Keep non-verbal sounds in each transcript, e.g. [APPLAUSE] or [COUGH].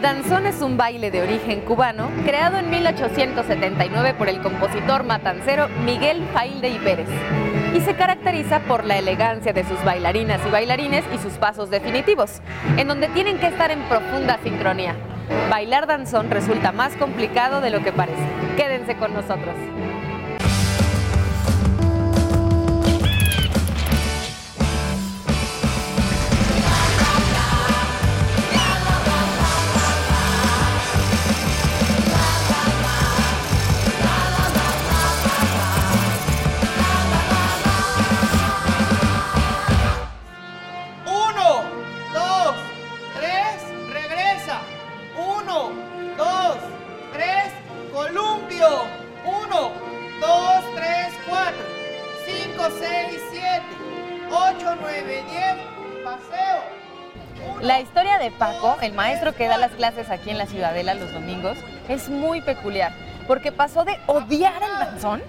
Danzón es un baile de origen cubano creado en 1879 por el compositor matancero Miguel Failde y Pérez y se caracteriza por la elegancia de sus bailarinas y bailarines y sus pasos definitivos, en donde tienen que estar en profunda sincronía. Bailar danzón resulta más complicado de lo que parece. Quédense con nosotros. Paco, el maestro que da las clases aquí en la Ciudadela los domingos, es muy peculiar, porque pasó de odiar el danzón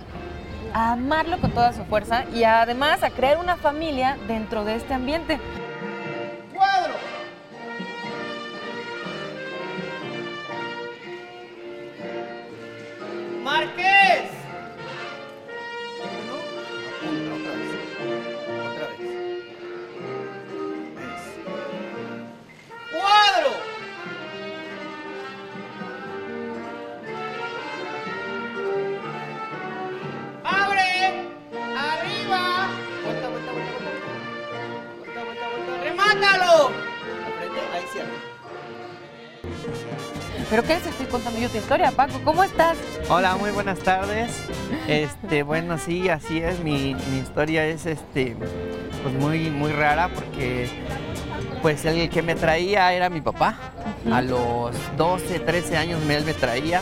a amarlo con toda su fuerza y además a crear una familia dentro de este ambiente. ¿Pero qué les estoy contando yo tu historia, Paco? ¿Cómo estás? Hola, muy buenas tardes. Este, bueno, sí, así es. Mi, mi historia es este, pues muy, muy rara porque pues el que me traía era mi papá. A los 12, 13 años me- él me traía.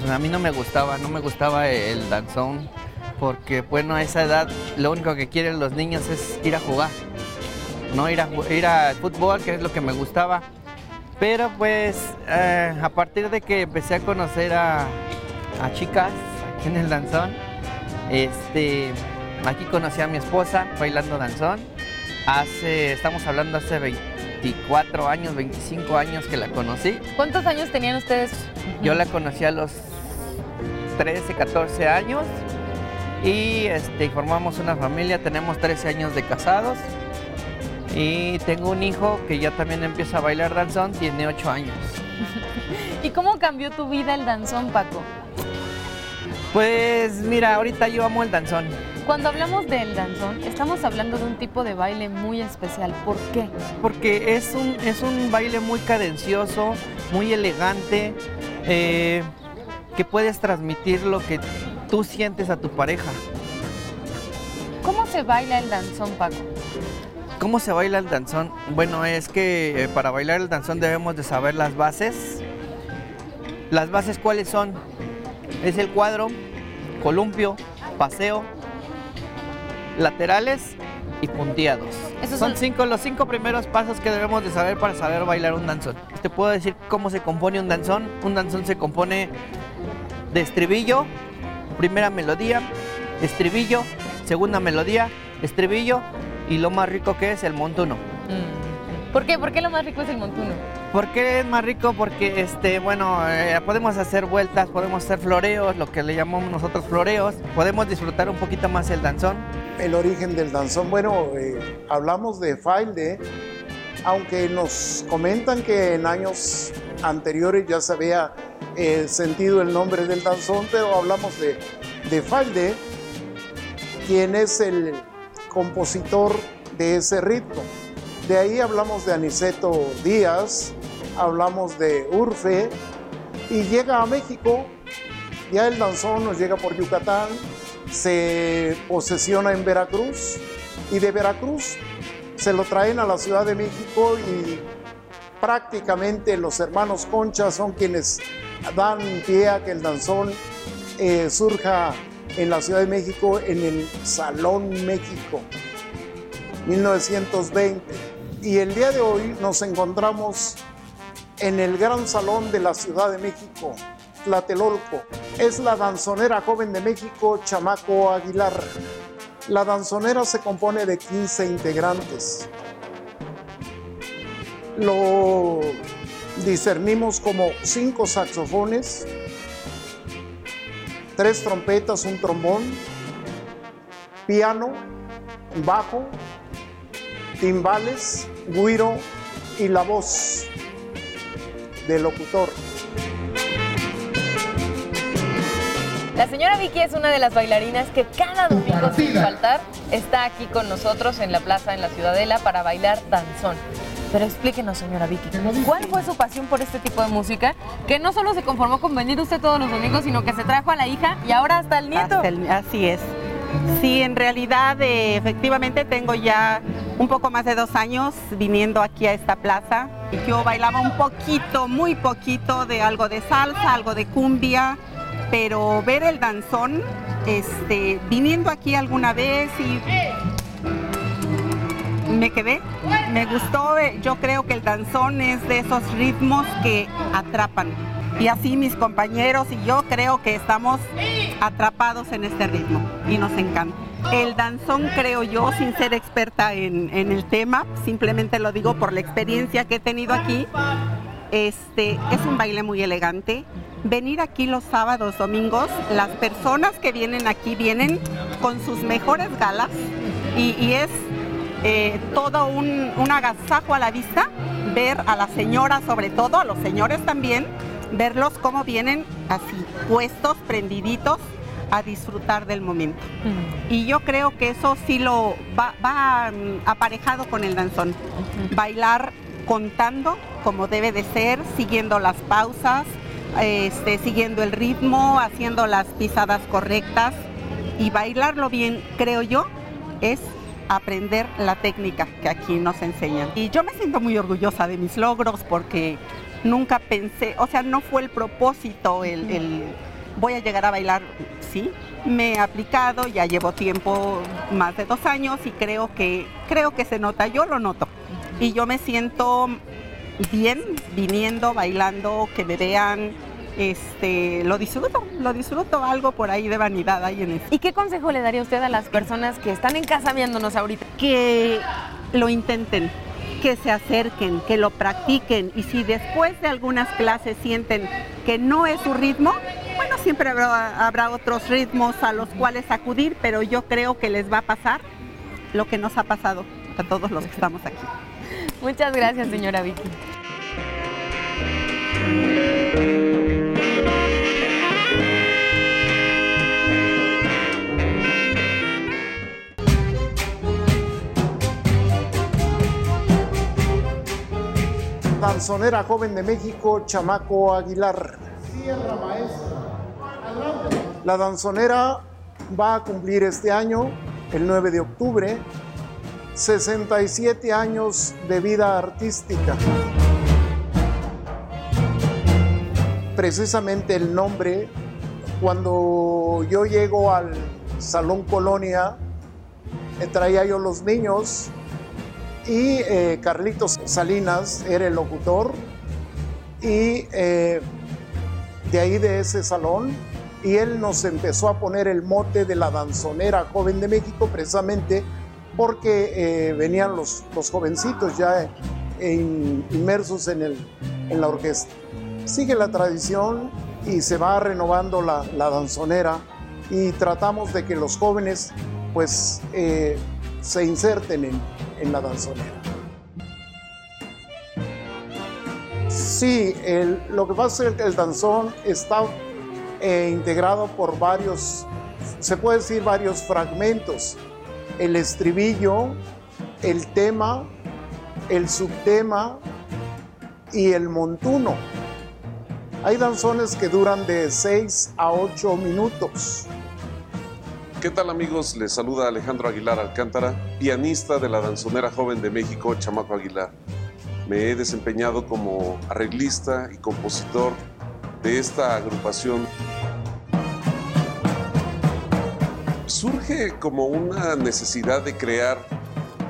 Pues a mí no me gustaba, no me gustaba el danzón porque bueno, a esa edad lo único que quieren los niños es ir a jugar. No ir a, ir al fútbol, que es lo que me gustaba. Pero pues eh, a partir de que empecé a conocer a, a chicas aquí en el danzón, este, aquí conocí a mi esposa bailando danzón. Hace, estamos hablando hace 24 años, 25 años que la conocí. ¿Cuántos años tenían ustedes? Yo la conocí a los 13, 14 años y este, formamos una familia, tenemos 13 años de casados y tengo un hijo que ya también empieza a bailar danzón, tiene 8 años. [LAUGHS] ¿Y cómo cambió tu vida el danzón, Paco? Pues mira, ahorita yo amo el danzón. Cuando hablamos del danzón, estamos hablando de un tipo de baile muy especial. ¿Por qué? porque es un, es un baile muy cadencioso, muy elegante, eh, que puedes transmitir lo que tú sientes a tu pareja. ¿Cómo se baila el danzón, Paco? ¿Cómo se baila el danzón? Bueno, es que eh, para bailar el danzón debemos de saber las bases. ¿Las bases cuáles son? Es el cuadro, columpio, paseo, laterales y punteados. Esos son son- cinco, los cinco primeros pasos que debemos de saber para saber bailar un danzón. Te puedo decir cómo se compone un danzón. Un danzón se compone de estribillo, primera melodía, estribillo, segunda melodía, estribillo y lo más rico que es el montuno. ¿Por qué? ¿Por qué lo más rico es el montuno? ¿Por qué es más rico? Porque, este, bueno, eh, podemos hacer vueltas, podemos hacer floreos, lo que le llamamos nosotros floreos, podemos disfrutar un poquito más el danzón. el origen del danzón. Bueno, eh, hablamos de Failde, aunque nos comentan que en años anteriores ya se había eh, sentido el nombre del danzón, pero hablamos de, de Failde, quien es el compositor de ese ritmo. De ahí hablamos de Aniceto Díaz, hablamos de Urfe, y llega a México, ya el danzón nos llega por Yucatán, se posesiona en Veracruz y de Veracruz se lo traen a la Ciudad de México y prácticamente los hermanos Concha son quienes dan pie a que el danzón eh, surja en la Ciudad de México en el Salón México 1920 y el día de hoy nos encontramos en el Gran Salón de la Ciudad de México Tlatelolco. Es la danzonera joven de México, Chamaco Aguilar. La danzonera se compone de 15 integrantes. Lo discernimos como cinco saxofones, tres trompetas, un trombón, piano, bajo, timbales, guiro y la voz del locutor. La señora Vicky es una de las bailarinas que cada domingo sin faltar está aquí con nosotros en la plaza en la Ciudadela para bailar danzón. Pero explíquenos, señora Vicky, ¿cuál fue su pasión por este tipo de música? Que no solo se conformó con venir usted todos los domingos, sino que se trajo a la hija y ahora hasta el nieto. Así es. Sí, en realidad, eh, efectivamente, tengo ya un poco más de dos años viniendo aquí a esta plaza. Yo bailaba un poquito, muy poquito de algo de salsa, algo de cumbia, pero ver el danzón, este, viniendo aquí alguna vez y me quedé, me gustó, eh, yo creo que el danzón es de esos ritmos que atrapan. Y así mis compañeros y yo creo que estamos atrapados en este ritmo y nos encanta. El danzón creo yo, sin ser experta en, el tema, simplemente lo digo por la experiencia que he tenido aquí, este, es un baile muy elegante. Venir aquí los sábados, domingos, las personas que vienen aquí vienen con sus mejores galas y es eh, todo un, un agasajo a la vista ver a las señoras, sobre todo a los señores también, verlos cómo vienen así, puestos, prendiditos a disfrutar del momento. Y yo creo que eso sí lo va, va, mm, aparejado con el danzón. Bailar contando como debe de ser, siguiendo las pausas, este, siguiendo el ritmo, haciendo las pisadas correctas y bailarlo bien, creo yo, es aprender la técnica que aquí nos enseñan. Y yo me siento muy orgullosa de mis logros porque nunca pensé, o sea, no fue el propósito el, el voy a llegar a bailar, sí, me he aplicado, ya llevo tiempo, más de dos años y creo que, creo que se nota, yo lo noto. Y yo me siento bien viniendo, bailando, que me vean, este, lo disfruto, lo disfruto, algo por ahí de vanidad hay en eso. ¿Y qué consejo le daría usted a las personas que están en casa viéndonos ahorita? que lo intenten, que se acerquen, que lo practiquen y si después de algunas clases sienten que no es su ritmo, bueno, siempre habrá, habrá otros ritmos a los cuales acudir, pero yo creo que les va a pasar lo que nos ha pasado a todos los que estamos aquí. Muchas gracias, señora Vicky. Danzonera joven de México, Chamaco Aguilar. La danzonera va a cumplir este año, el 9 de octubre, 67 años de vida artística. Precisamente el nombre, cuando yo llego al Salón Colonia, traía yo los niños y eh, Carlitos Salinas era el locutor y eh, de ahí de ese salón y él nos empezó a poner el mote de la danzonera joven de México precisamente porque eh, venían los, los jovencitos ya inmersos en, el, en la orquesta. Sigue la tradición y se va renovando la, la danzonera y tratamos de que los jóvenes pues se inserten en, en la danzonera. Sí, lo que pasa es que el danzón está eh, integrado por varios, se puede decir varios fragmentos. El estribillo, el tema, el subtema y el montuno. Hay danzones que duran de 6 a 8 minutos. ¿Qué tal amigos? Les saluda Alejandro Aguilar Alcántara, pianista de la danzonera joven de México, Chamaco Aguilar. Me he desempeñado como arreglista y compositor de esta agrupación. Surge como una necesidad de crear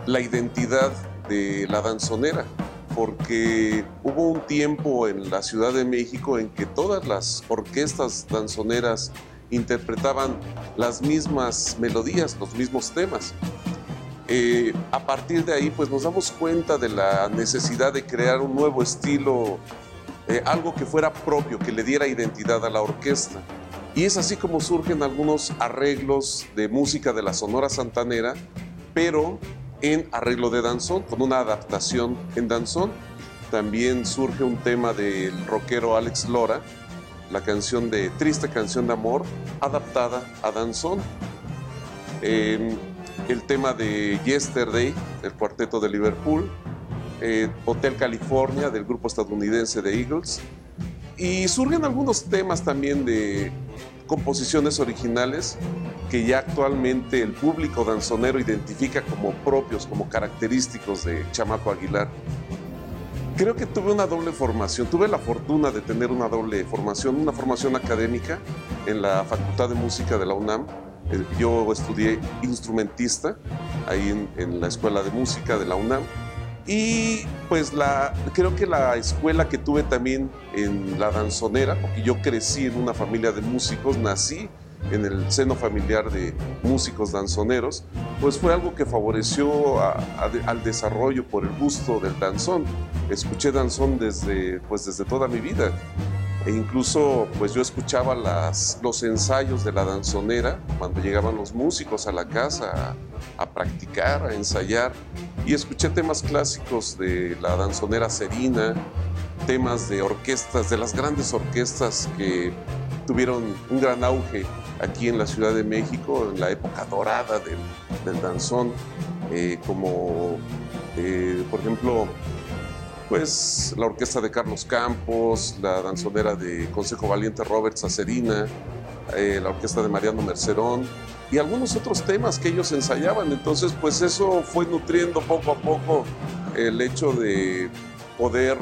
la identidad de la danzonera, porque hubo un tiempo en la Ciudad de México en que todas las orquestas danzoneras interpretaban las mismas melodías, los mismos temas. Eh, a partir de ahí, pues nos damos cuenta de la necesidad de crear un nuevo estilo eh, algo que fuera propio, que le diera identidad a la orquesta. Y es así como surgen algunos arreglos de música de la Sonora Santanera, pero en arreglo de danzón, con una adaptación en danzón. También surge un tema del rockero Alex Lora, la canción de Triste Canción de Amor, adaptada a danzón. Eh, el tema de Yesterday, el cuarteto de Liverpool, eh, Hotel California del grupo estadounidense de Eagles. Y surgen algunos temas también de composiciones originales que ya actualmente el público danzonero identifica como propios, como característicos de Chamaco Aguilar. Creo que tuve una doble formación, tuve la fortuna de tener una doble formación, una formación académica en la Facultad de Música de la UNAM. Eh, Yo estudié instrumentista ahí en, en la Escuela de Música de la UNAM y pues la, creo que la escuela que tuve también en la danzonera, porque yo crecí en una familia de músicos, nací en el seno familiar de músicos danzoneros, pues fue algo que favoreció a- a- al desarrollo por el gusto del danzón. Escuché danzón desde, pues desde toda mi vida. E incluso pues yo escuchaba las, los ensayos de la danzonera cuando llegaban los músicos a la casa a, a practicar, a ensayar. Y escuché temas clásicos de la danzonera Serina, temas de orquestas, de las grandes orquestas que tuvieron un gran auge aquí en la Ciudad de México, en la época dorada del, danzón, eh, como eh, por ejemplo pues la orquesta de Carlos Campos, la danzonera de Consejo Valiente Roberts Acerina, eh, la orquesta de Mariano Mercerón y algunos otros temas que ellos ensayaban. Entonces, pues eso fue nutriendo poco a poco el hecho de poder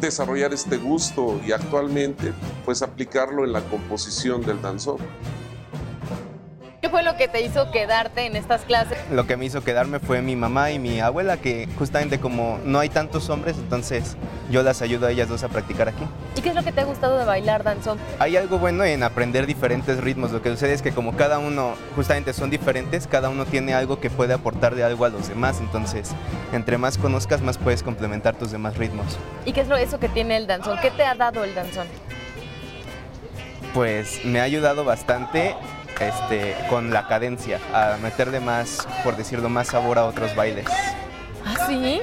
desarrollar este gusto y actualmente pues aplicarlo en la composición del danzón. ¿Qué fue lo que te hizo quedarte en estas clases? Lo que me hizo quedarme fue mi mamá y mi abuela, que justamente como no hay tantos hombres, entonces yo las ayudo a ellas dos a practicar aquí. ¿Y qué es lo que te ha gustado de bailar danzón? Hay algo bueno en aprender diferentes ritmos. Lo que sucede es que como cada uno justamente son diferentes, cada uno tiene algo que puede aportar de algo a los demás. Entonces, entre más conozcas, más puedes complementar tus demás ritmos. ¿Y qué es lo eso que tiene el danzón? ¿Qué te ha dado el danzón? Pues me ha ayudado bastante este, con la cadencia, a meterle más, por decirlo, más sabor a otros bailes. ¿Ah, sí?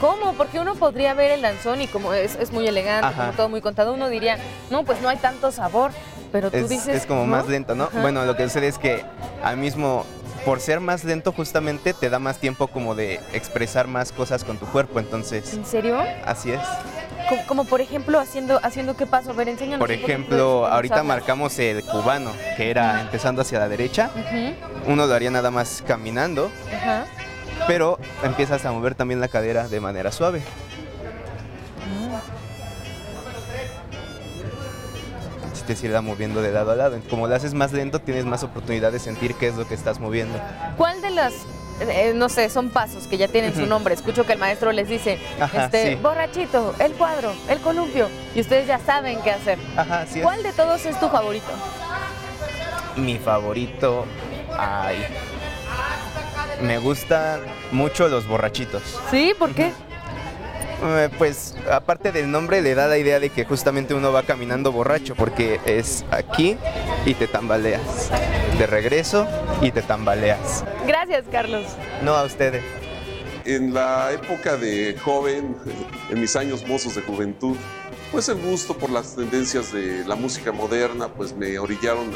¿Cómo? Porque uno podría ver el danzón y como es, es muy elegante, Ajá. como todo muy contado, uno diría, no, pues no hay tanto sabor. Pero tú es, dices. es como ¿no? más lento, ¿no? Ajá. Bueno, lo que sucede es que al mismo, por ser más lento, justamente te da más tiempo como de expresar más cosas con tu cuerpo, entonces, ¿En serio? así es. Como, como por ejemplo, haciendo, haciendo qué paso. A ver, enséñanos. Por ejemplo, ahorita marcamos el cubano, que era empezando hacia la derecha. Uno lo haría nada más caminando, pero empiezas a mover también la cadera de manera suave. Si te sirva moviendo de lado a lado. Como lo haces más lento, tienes más oportunidad de sentir qué es lo que estás moviendo. ¿Cuál de las, eh, no sé, son pasos que ya tienen su nombre? Escucho que el maestro les dice, Ajá, este, sí. borrachito, el cuadro, el columpio, y ustedes ya saben qué hacer. Ajá, es. ¿Cuál de todos es tu favorito? Mi favorito. Ay. Me gustan mucho los borrachitos. ¿Sí? ¿Por qué? Eh, Pues aparte del nombre le da la idea de que justamente uno va caminando borracho porque es aquí y te tambaleas. De regreso y te tambaleas. Gracias, Carlos. No a ustedes. En la época de joven, en mis años mozos de juventud, pues el gusto por las tendencias de la música moderna, pues me orillaron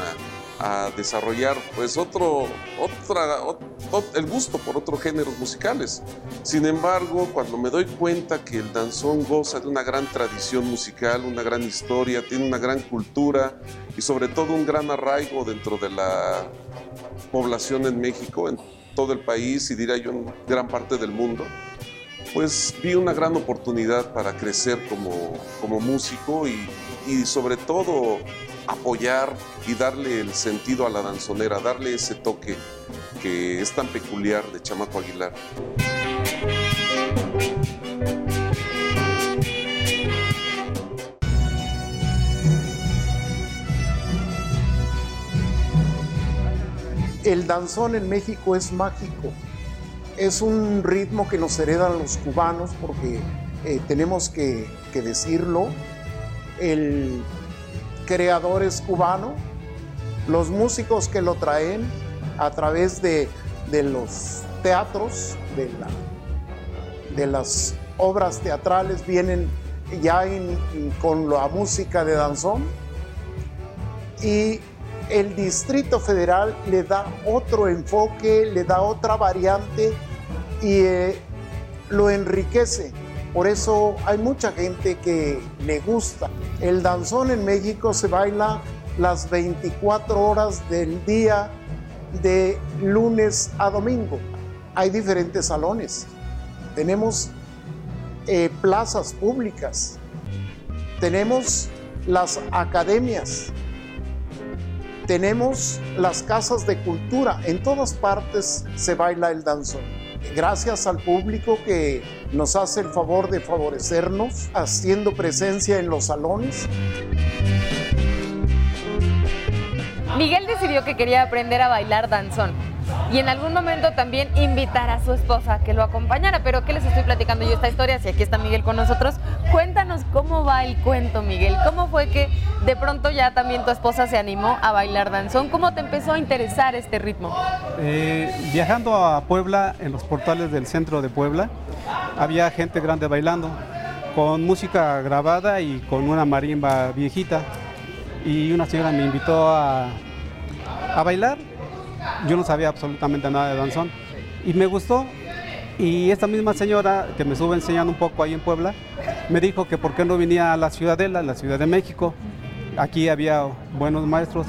a, a desarrollar pues otro, otra, ot- ot- el gusto por otros géneros musicales. Sin embargo, cuando me doy cuenta que el danzón goza de una gran tradición musical, una gran historia, tiene una gran cultura y sobre todo un gran arraigo dentro de la población en México, en todo el país y diría yo en gran parte del mundo, pues vi una gran oportunidad para crecer como, como músico y, y sobre todo apoyar y darle el sentido a la danzonera, darle ese toque que es tan peculiar de Chamaco Aguilar. El danzón en México es mágico. Es un ritmo que nos heredan los cubanos porque eh, tenemos que, decirlo, el creador es cubano, los músicos que lo traen a través de, los teatros, de, la, de las obras teatrales, vienen ya con la música de danzón. Y el Distrito Federal le da otro enfoque, le da otra variante y eh, lo enriquece. Por eso hay mucha gente que le gusta. El danzón en México se baila las 24 horas del día de lunes a domingo. Hay diferentes salones. Tenemos eh, plazas públicas. Tenemos las academias. Tenemos las casas de cultura. En todas partes se baila el danzón. Gracias al público que nos hace el favor de favorecernos, haciendo presencia en los salones. Miguel decidió que quería aprender a bailar danzón y en algún momento también invitar a su esposa a que lo acompañara. Pero ¿qué les estoy platicando yo esta historia? Si aquí está Miguel con nosotros, cuéntanos cómo va el cuento, Miguel. ¿Cómo fue que de pronto ya también tu esposa se animó a bailar danzón? ¿Cómo te empezó a interesar este ritmo? Eh, viajando a Puebla, en los portales del centro de Puebla, había gente grande bailando, con música grabada y con una marimba viejita. Y una señora me invitó a, a bailar. Yo no sabía absolutamente nada de danzón. Y me gustó. Y esta misma señora que me estuvo enseñando un poco ahí en Puebla, me dijo que por qué no venía a la Ciudadela, la Ciudad de México. Aquí había buenos maestros.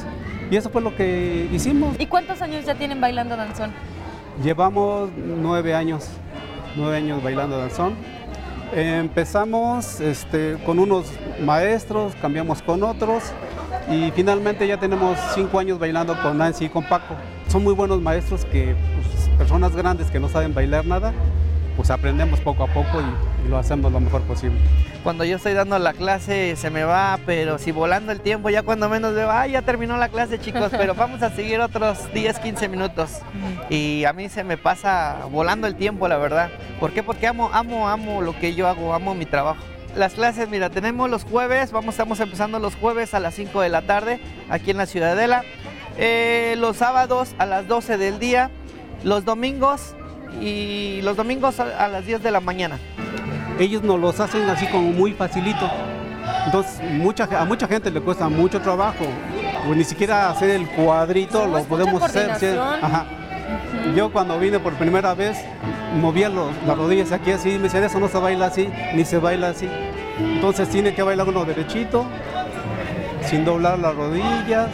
Y eso fue lo que hicimos. ¿Y cuántos años ya tienen bailando danzón? Llevamos nueve años, nueve años bailando danzón. Empezamos este, con unos maestros, cambiamos con otros y finalmente ya tenemos cinco años bailando con Nancy y con Paco. Son muy buenos maestros que, pues, personas grandes que no saben bailar nada, pues aprendemos poco a poco y, y lo hacemos lo mejor posible. Cuando yo estoy dando la clase se me va, pero si volando el tiempo, ya cuando menos veo, ah, ya terminó la clase chicos, [LAUGHS] pero vamos a seguir otros 10, 15 minutos. Y a mí se me pasa volando el tiempo, la verdad. ¿Por qué? Porque amo, amo, amo lo que yo hago, amo mi trabajo. Las clases, mira, tenemos los jueves, vamos, estamos empezando los jueves a las 5 de la tarde aquí en la Ciudadela. Eh, los sábados a las 12 del día, los domingos y los domingos a, a las 10 de la mañana. ellos nos los hacen así como muy facilito. Entonces, mucha, a mucha gente le cuesta mucho trabajo. O ni siquiera hacer el cuadrito No, lo podemos hacer. sí. Yo cuando vine por primera vez, movía los- las rodillas aquí así, me decían, eso no se baila así, ni se baila así. Entonces tiene que bailar uno derechito, sin doblar las rodillas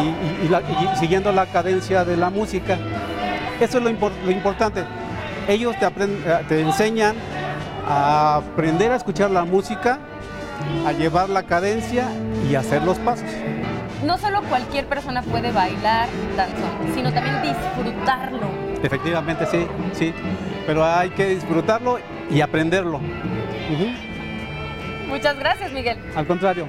y, y- y la- y siguiendo la cadencia de la música. Eso es lo, impor- lo importante. Ellos te, aprend- eh, te enseñan a aprender a escuchar la música, a llevar la cadencia y hacer los pasos. No solo cualquier persona puede bailar danzón, sino también disfrutarlo. Efectivamente, sí, sí. Pero hay que disfrutarlo y aprenderlo. Muchas gracias, Miguel. Al contrario.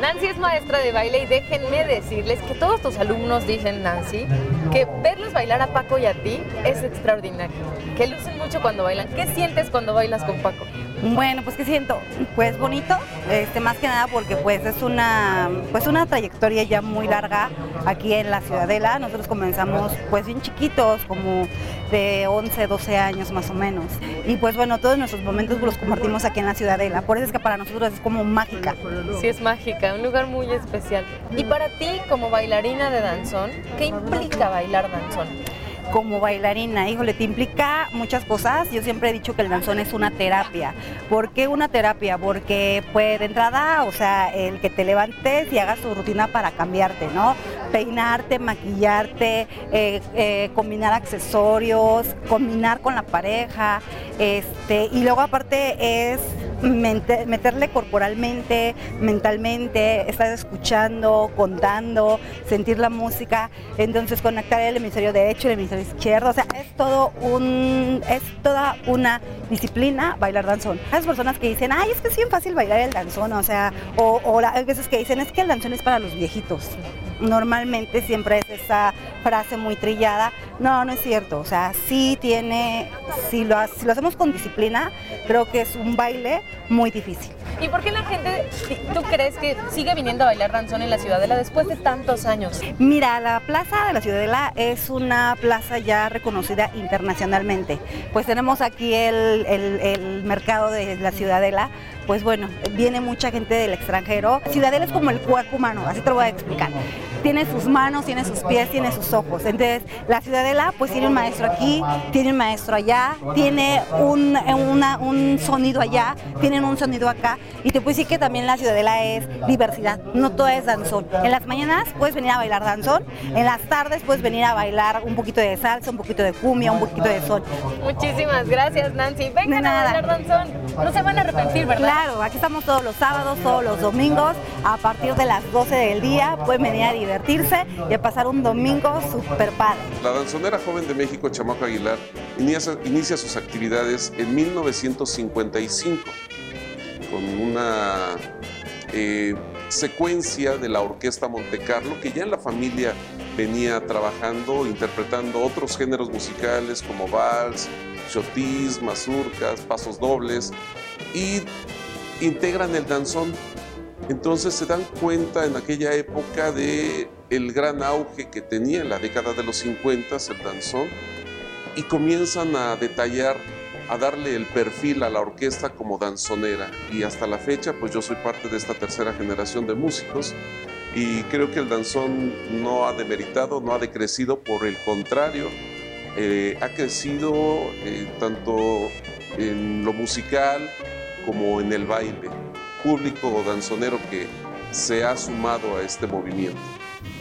Nancy es maestra de baile y déjenme decirles que todos tus alumnos dicen, Nancy, que verlos bailar a Paco y a ti es extraordinario. Que lucen mucho cuando bailan. ¿Qué sientes cuando bailas con Paco? Bueno, pues qué siento, pues bonito, este más que nada porque pues es una pues una trayectoria ya muy larga aquí en la Ciudadela. Nosotros comenzamos pues bien chiquitos, como de 11, 12 años más o menos. Y pues bueno, todos nuestros momentos los compartimos aquí en la Ciudadela. Por eso es que para nosotros es como mágica. Sí, es mágica, un lugar muy especial. Y para ti, como bailarina de danzón, ¿qué implica bailar danzón? Como bailarina, híjole, te implica muchas cosas. Yo siempre he dicho que el danzón es una terapia. ¿Por qué una terapia? Porque pues de entrada, o sea, el que te levantes y hagas tu rutina para cambiarte, ¿no? Peinarte, maquillarte, eh, eh, combinar accesorios, combinar con la pareja, este, y luego aparte es meterle corporalmente, mentalmente, estar escuchando, contando, sentir la música, entonces conectar el hemisferio derecho el hemisferio izquierdo, o sea, es todo un, es toda una disciplina bailar danzón. Hay personas que dicen, ay, es que es bien fácil bailar el danzón, o sea, o, o hay veces que dicen, es que el danzón es para los viejitos. normalmente siempre es esa frase muy trillada. No, no es cierto. O sea, sí tiene, si lo, si lo hacemos con disciplina, creo que es un baile muy difícil. ¿Y por qué la gente, tú crees que sigue viniendo a bailar danzón en la Ciudadela después de tantos años? Mira, la plaza de la Ciudadela es una plaza ya reconocida internacionalmente. Pues tenemos aquí el, el- el mercado de la Ciudadela. Pues bueno, viene mucha gente del extranjero. Ciudadela es como el cuerpo humano, así te lo voy a explicar. Tiene sus manos, tiene sus pies, tiene sus ojos. Entonces, la Ciudadela pues tiene un maestro aquí, tiene un maestro allá, tiene un, una- un sonido allá, tienen un sonido acá. Y te puedo decir que también la Ciudadela es diversidad, no todo es danzón. En las mañanas puedes venir a bailar danzón, en las tardes puedes venir a bailar un poquito de salsa, un poquito de cumbia, un poquito de sol. Muchísimas gracias, Nancy. Vengan a bailar danzón. No se van a arrepentir, ¿verdad? Claro, aquí estamos todos los sábados, todos los domingos, a partir de las 12 del día, pueden venir a y a pasar un domingo súper padre. La danzonera joven de México, Chamaco Aguilar, inicia, inicia sus actividades en 1955 con una eh, secuencia de la Orquesta Montecarlo, que ya en la familia venía trabajando, interpretando otros géneros musicales como vals, chotis, mazurcas, pasos dobles, y integran el danzón. Entonces se dan cuenta en aquella época de el gran auge que tenía en la década de los 50 el danzón y comienzan a detallar, a darle el perfil a la orquesta como danzonera. Y hasta la fecha, pues yo soy parte de esta tercera generación de músicos y creo que el danzón no ha demeritado, no ha decrecido, por el contrario, eh, ha crecido eh, tanto en lo musical como en el baile. Público danzonero que se ha sumado a este movimiento.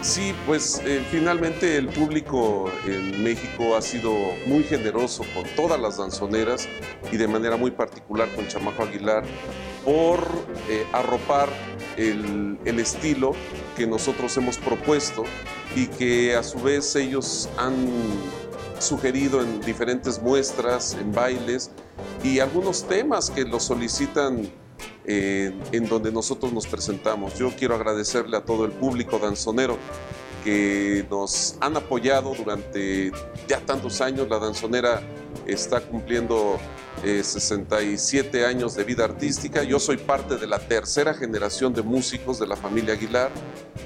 Sí, pues eh, finalmente el público en México ha sido muy generoso con todas las danzoneras y de manera muy particular con Chamaco Aguilar por eh, arropar el, el estilo que nosotros hemos propuesto y que a su vez ellos han sugerido en diferentes muestras, en bailes y algunos temas que los solicitan eh, en donde nosotros nos presentamos. Yo quiero agradecerle a todo el público danzonero que nos han apoyado durante ya tantos años. La danzonera está cumpliendo eh, 67 años de vida artística. Yo soy parte de la tercera generación de músicos de la familia Aguilar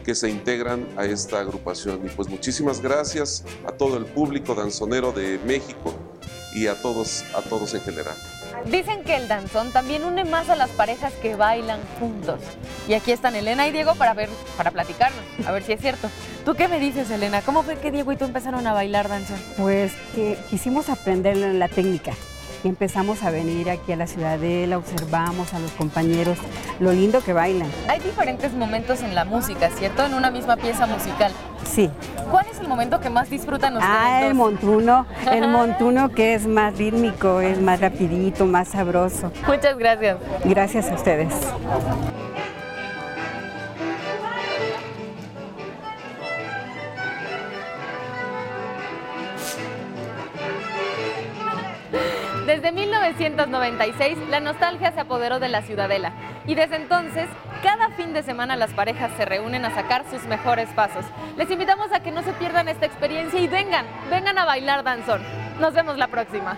que se integran a esta agrupación. Y pues muchísimas gracias a todo el público danzonero de México y a todos, a todos en general. Dicen que el danzón también une más a las parejas que bailan juntos. Y aquí están Elena y Diego para ver, para platicarnos, a ver si es cierto. ¿Tú qué me dices, Elena? ¿Cómo fue que Diego y tú empezaron a bailar danzón? Pues que quisimos aprender la técnica y empezamos a venir aquí a la ciudadela, observamos a los compañeros lo lindo que bailan. Hay diferentes momentos en la música, ¿cierto? En una misma pieza musical. Sí. ¿Cuál es el momento que más disfrutan ustedes? Ah, el montuno, el montuno que es más rítmico, es más rapidito, más sabroso. Muchas gracias. Gracias a ustedes. 1996, la nostalgia se apoderó de la ciudadela y desde entonces, cada fin de semana las parejas se reúnen a sacar sus mejores pasos. Les invitamos a que no se pierdan esta experiencia y vengan, vengan a bailar danzón. Nos vemos la próxima.